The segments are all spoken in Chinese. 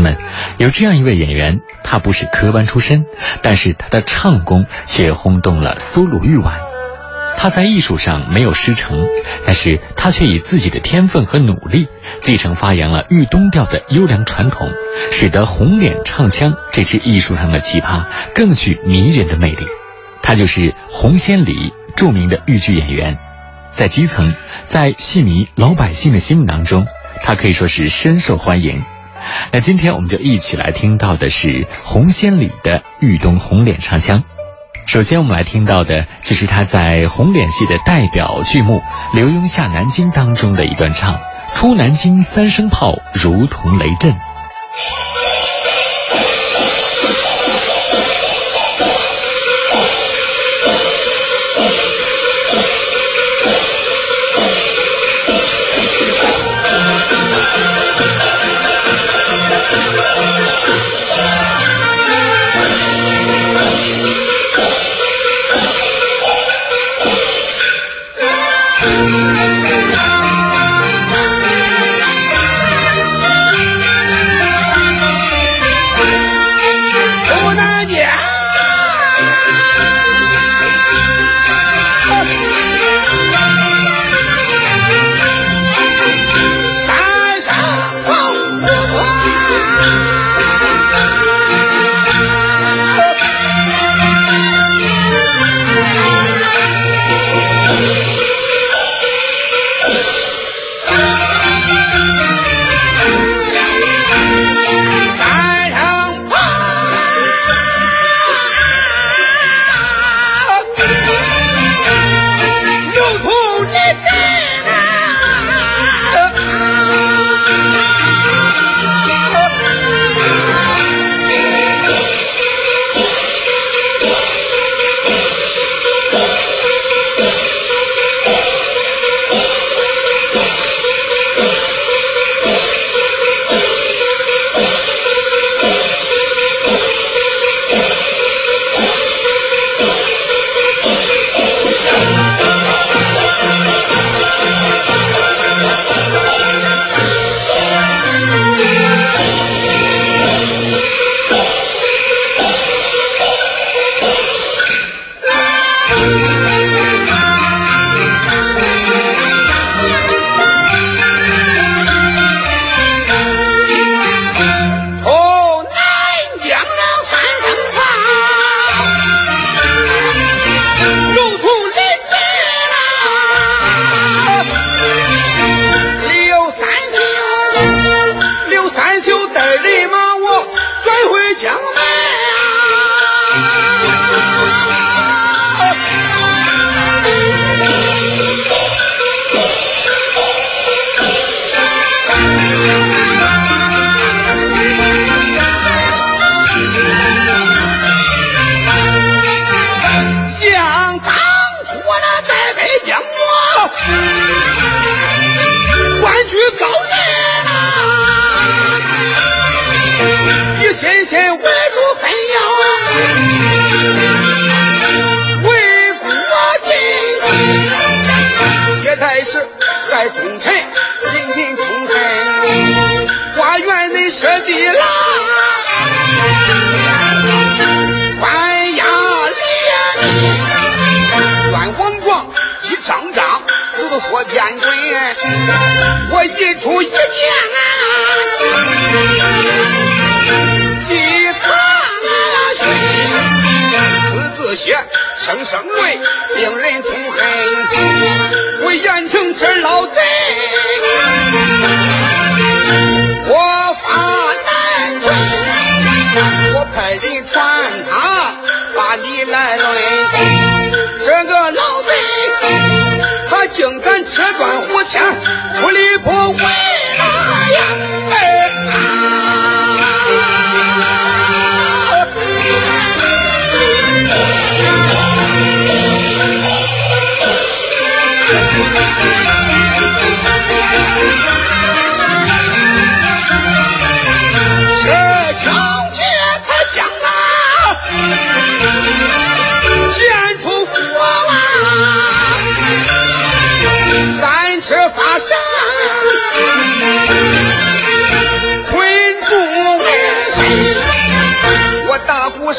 们，有这样一位演员，他不是科班出身，但是他的唱功却轰动了苏鲁豫皖。他在艺术上没有师承，但是他却以自己的天分和努力，继承发扬了豫东调的优良传统，使得红脸唱腔这支艺术上的奇葩更具迷人的魅力。他就是红仙里，著名的豫剧演员，在基层，在戏迷老百姓的心目当中，他可以说是深受欢迎。那今天我们就一起来听到的是红仙里的豫东红脸唱腔。首先，我们来听到的就是他在红脸戏的代表剧目《刘墉下南京》当中的一段唱：“出南京三声炮，如同雷震。”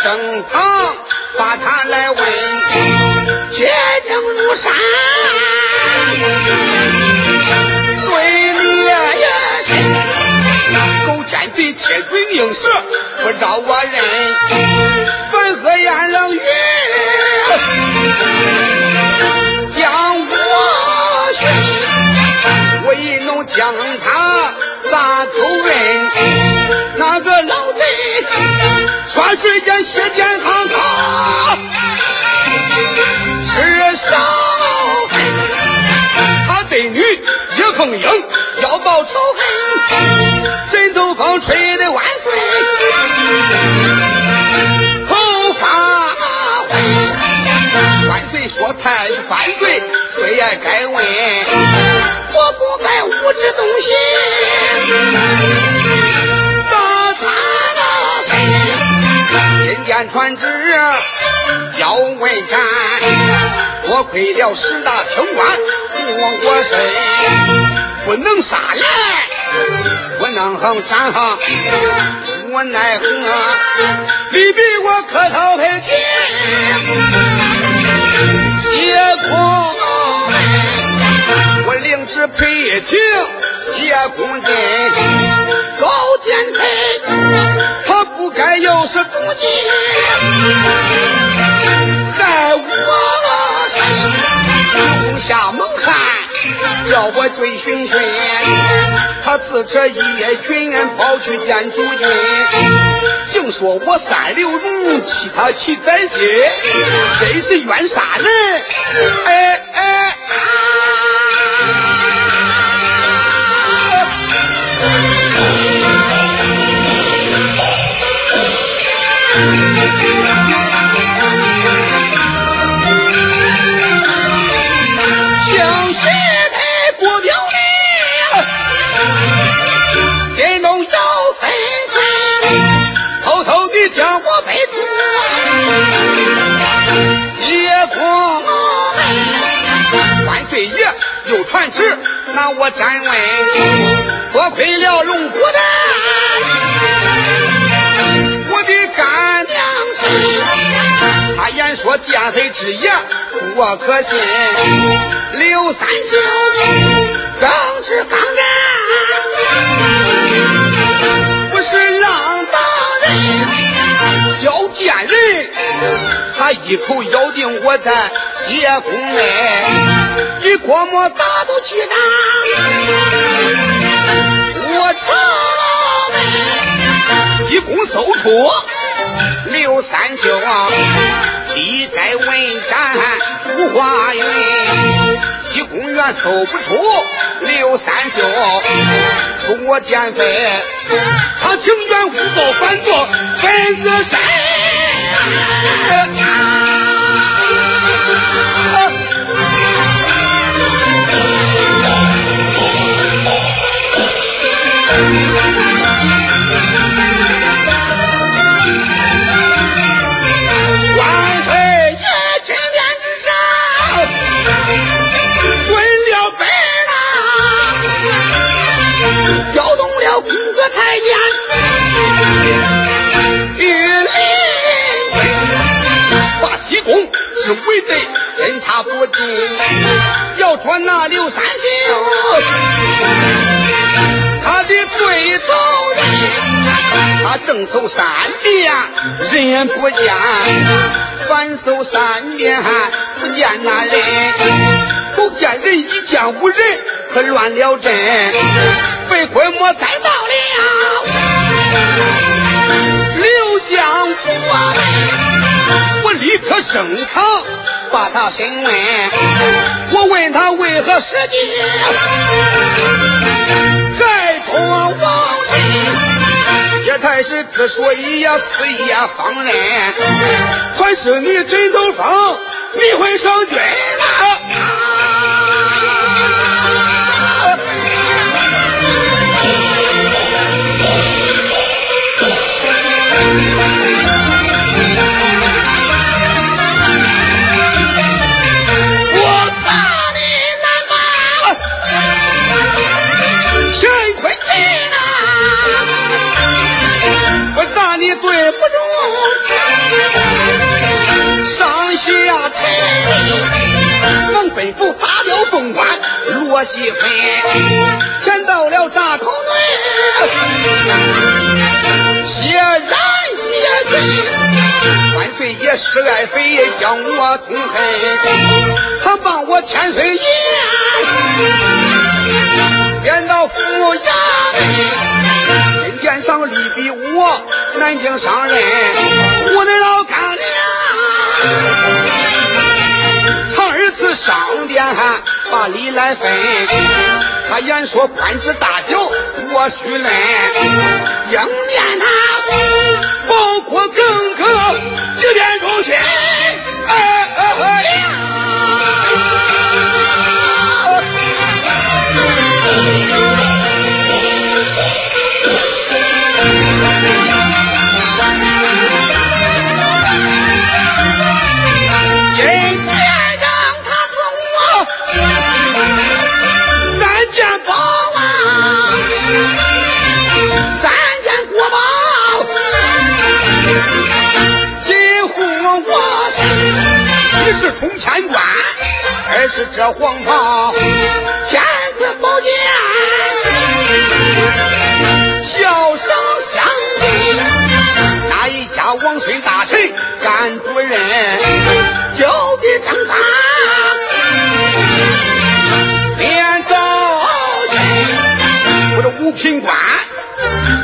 盛堂，把他来问，铁证如山。嘴里也是狗奸贼，铁嘴硬舌，不招我认。汾河烟冷雨，将我寻，我一弄将他砸头世间血溅堂堂，多亏了十大清官不枉我身，不能杀人，不能横斩哈，我奈何？你比我磕头赔钱。谢公我领旨赔情谢公进，高见配，他不该有失妒忌，我追寻寻，他自这一夜军跑去见主君。净说我三刘荣欺他妻宰心，真是冤杀人！哎哎我站问，多亏了龙骨丹，我的干娘亲，他言说奸妃之言，我可信。刘三秀刚直刚干，不是浪荡人，小贱人，他一口咬定我在谢公内。你郭沫打都去仗，我朝门西宫搜出刘三秀，一该问斩五花云。西宫原搜不出刘三秀，不我奸妃，他情愿诬告反作分子山。是为贼，侦查不进，要说那刘三秀，他的对头人，他正搜三遍，人。不见，反搜三遍不见那人，都见人一见无人，可乱了阵，被鬼魔逮到了，刘相国。我立刻升堂，把他审问。我问他为何失计害中王身，也太是自说一呀四夜方人。还是你枕头风，你会上君啊！几分，钱到了扎口内，血染血军，万岁爷是爱妃将我痛恨，他帮我千岁爷，贬到府衙门，金殿上立比我南京上任，我的老干娘。他二次上殿把礼来分，他言说官职大小我须论，应念他包括更个几点钟去？哎哎哎是这黄袍，天子宝剑，笑声相对。那一家王孙大臣敢主任，就地正法，连招人，我这五品官。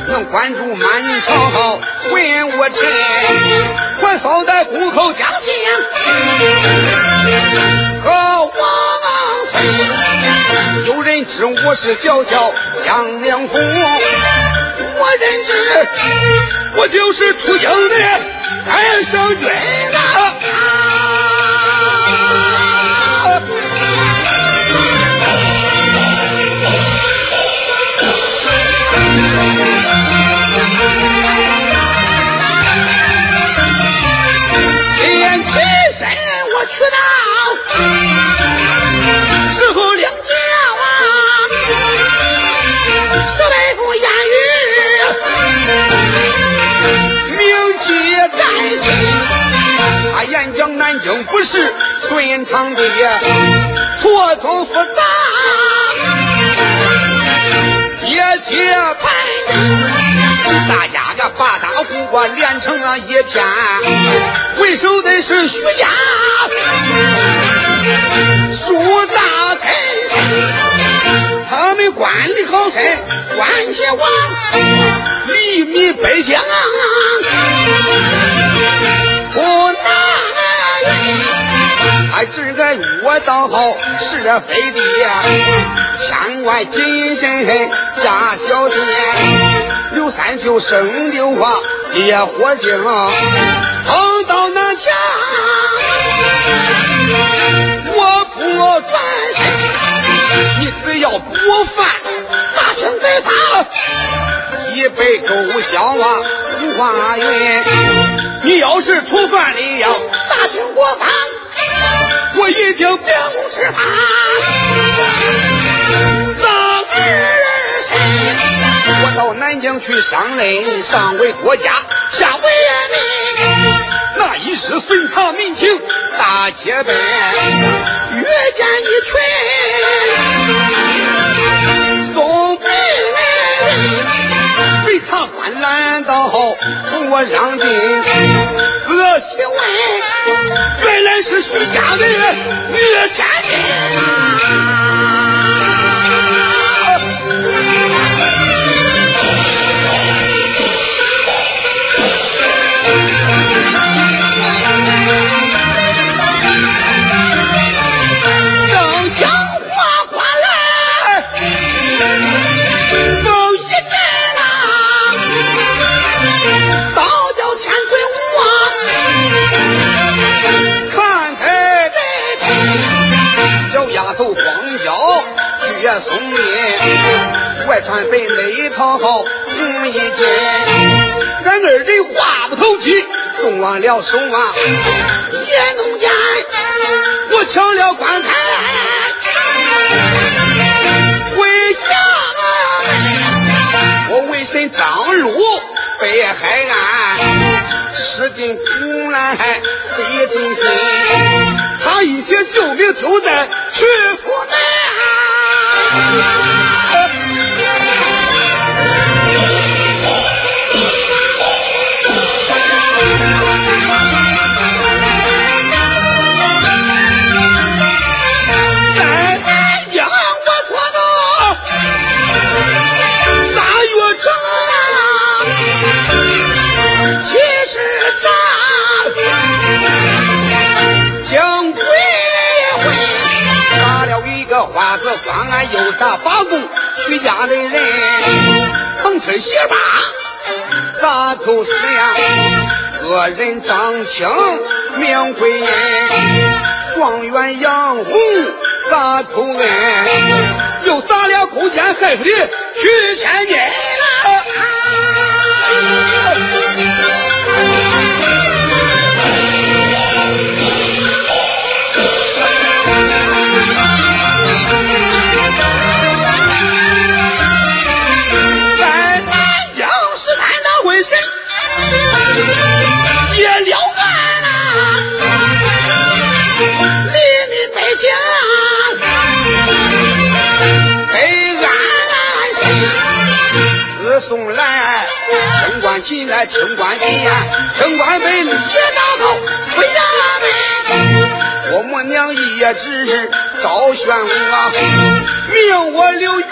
能关注满朝文武臣，我扫在虎口将相我是小小杨良府，我认知我就是出营的太上君啊。去到是顺畅的，错综复杂，节节排。大家个八大户啊连成了一片，为首的是徐家。树大根，他们官的好深，关系王，黎民百姓啊倒好是非的，千万谨慎加小心。刘三舅生的话烈火精，碰到那墙。我不转身，你只要不犯大清贼法，一杯勾销啊五花云。你要是触犯了去上任，上为国家，下为民。那一时顺藏民情。大街奔，遇见一群送北被他官拦到，我让进，仔细问，原来是徐家的女千金。了手啊，也弄见我抢了棺材。回家，我为神张禄被害案，吃尽苦来费尽心，他一些秀名就在曲阜南。名贵，状元杨红咋口恩？又砸了勾践害死的徐千金清官进呀，清官被李大高回衙门。我母娘也只是招宣我，命我留院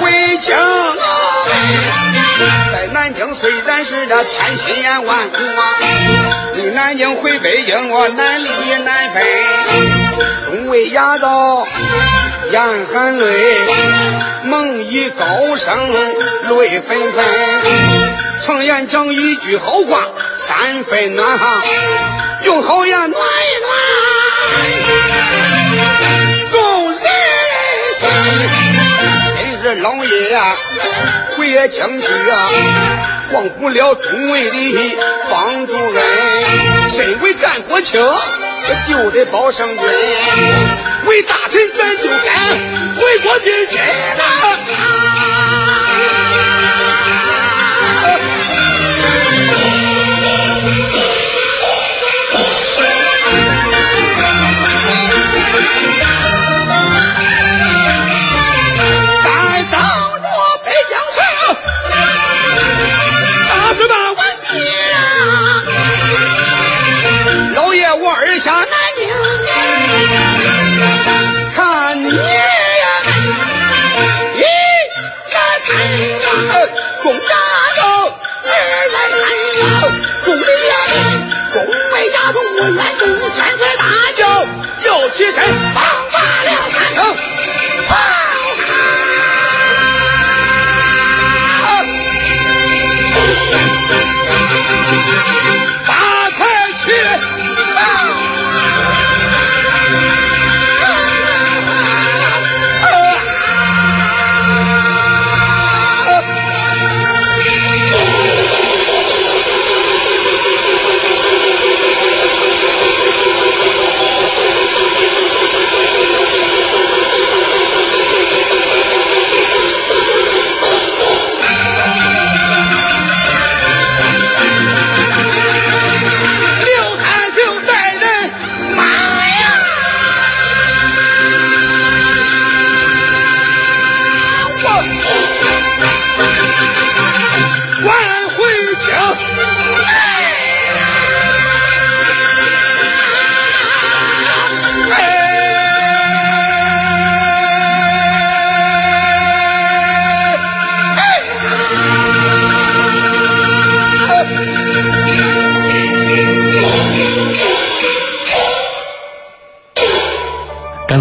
回京。在南京虽然是这千辛万苦啊，离南京回北京我难离难分，众位衙道。眼含泪，梦已高声，泪纷纷。常言讲一句好话，三分暖哈，用好言暖一暖众人心。今日老爷呀，回京去啊，忘不了众位的帮助恩。身为干国卿。就得保圣君，为大臣咱就该为国尽心啊！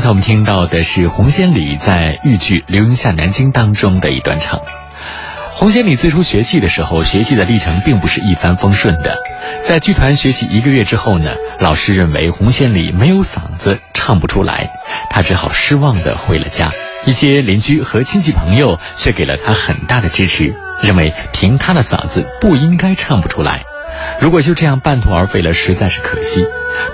我们听到的是红仙里在豫剧《流云下南京》当中的一段唱。红仙里最初学戏的时候，学戏的历程并不是一帆风顺的。在剧团学习一个月之后呢，老师认为红仙里没有嗓子，唱不出来，他只好失望的回了家。一些邻居和亲戚朋友却给了他很大的支持，认为凭他的嗓子不应该唱不出来。如果就这样半途而废了，实在是可惜。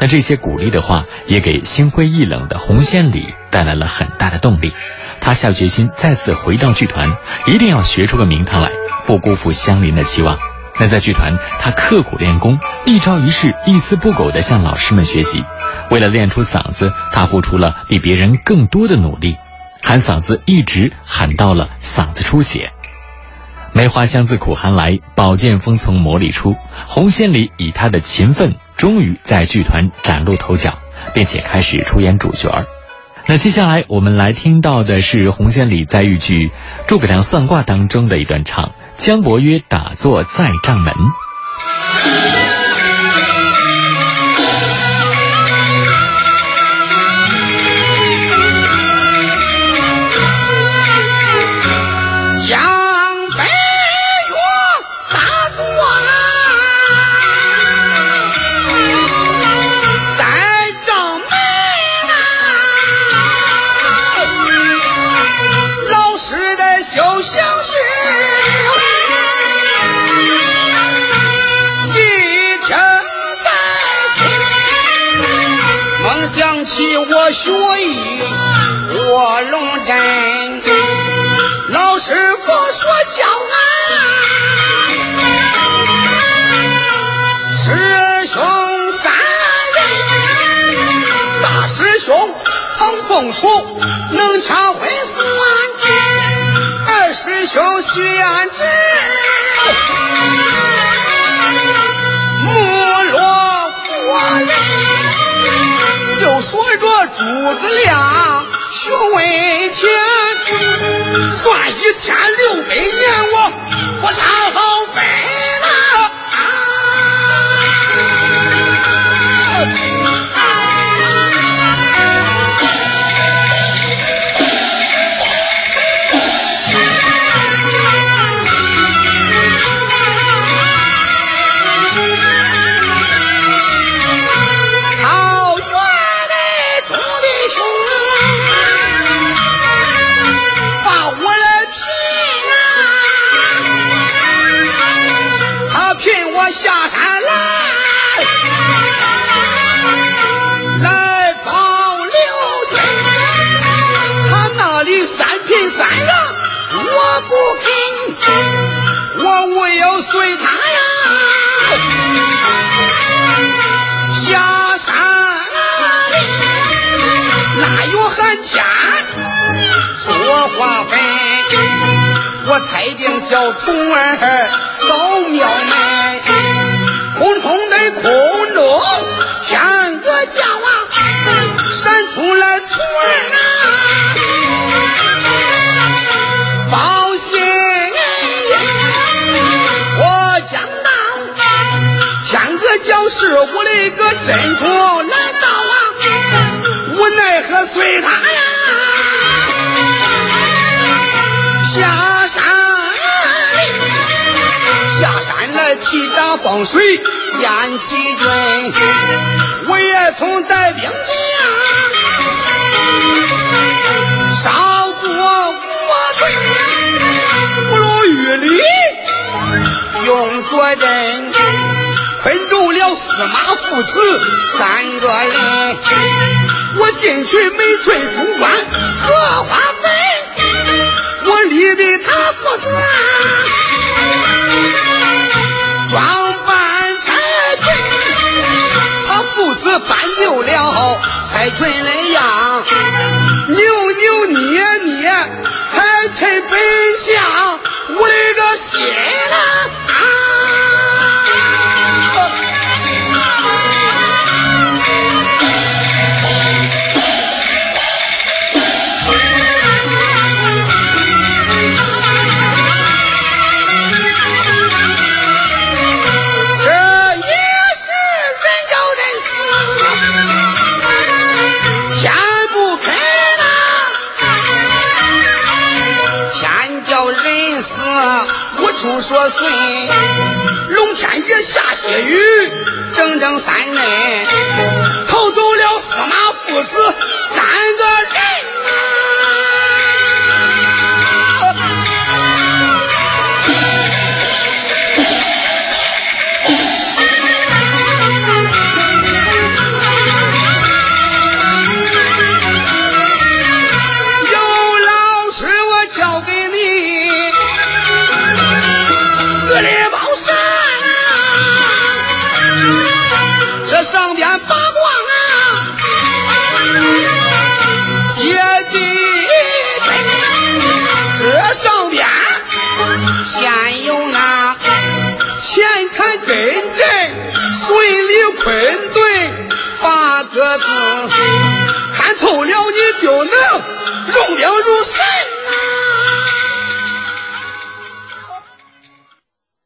那这些鼓励的话，也给心灰意冷的红仙里带来了很大的动力。他下决心再次回到剧团，一定要学出个名堂来，不辜负乡邻的期望。那在剧团，他刻苦练功，一招一式一丝不苟地向老师们学习。为了练出嗓子，他付出了比别人更多的努力，喊嗓子一直喊到了嗓子出血。梅花香自苦寒来，宝剑锋从磨砺出。洪仙礼以他的勤奋，终于在剧团崭露头角，并且开始出演主角。那接下来我们来听到的是洪仙礼在豫剧《诸葛亮算卦》当中的一段唱：江伯约打坐在帐门。一千六百年我不唱好背。小虫儿扫庙门，空中的空中天个叫啊，闪出来虫儿啊，报信我讲到天个叫是我的一个珍宠来到啊，无奈何随他放水燕齐军，我也从带兵将，杀过我村，不如玉里用着阵，困住了司马父子三个人。我进去没退出关，荷花坟，我立的他父子。装子搬就了彩裙的样，扭扭捏